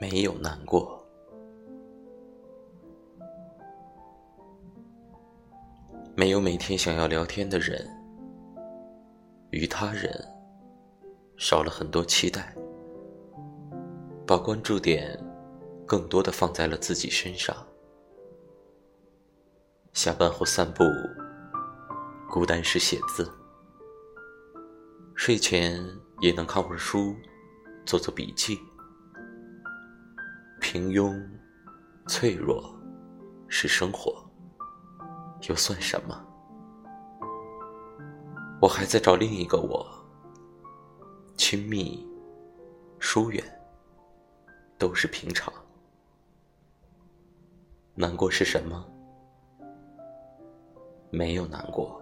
没有难过。没有每天想要聊天的人，与他人少了很多期待，把关注点更多的放在了自己身上。下班后散步，孤单时写字，睡前也能看会儿书，做做笔记。平庸、脆弱是生活，又算什么？我还在找另一个我，亲密、疏远都是平常。难过是什么？没有难过。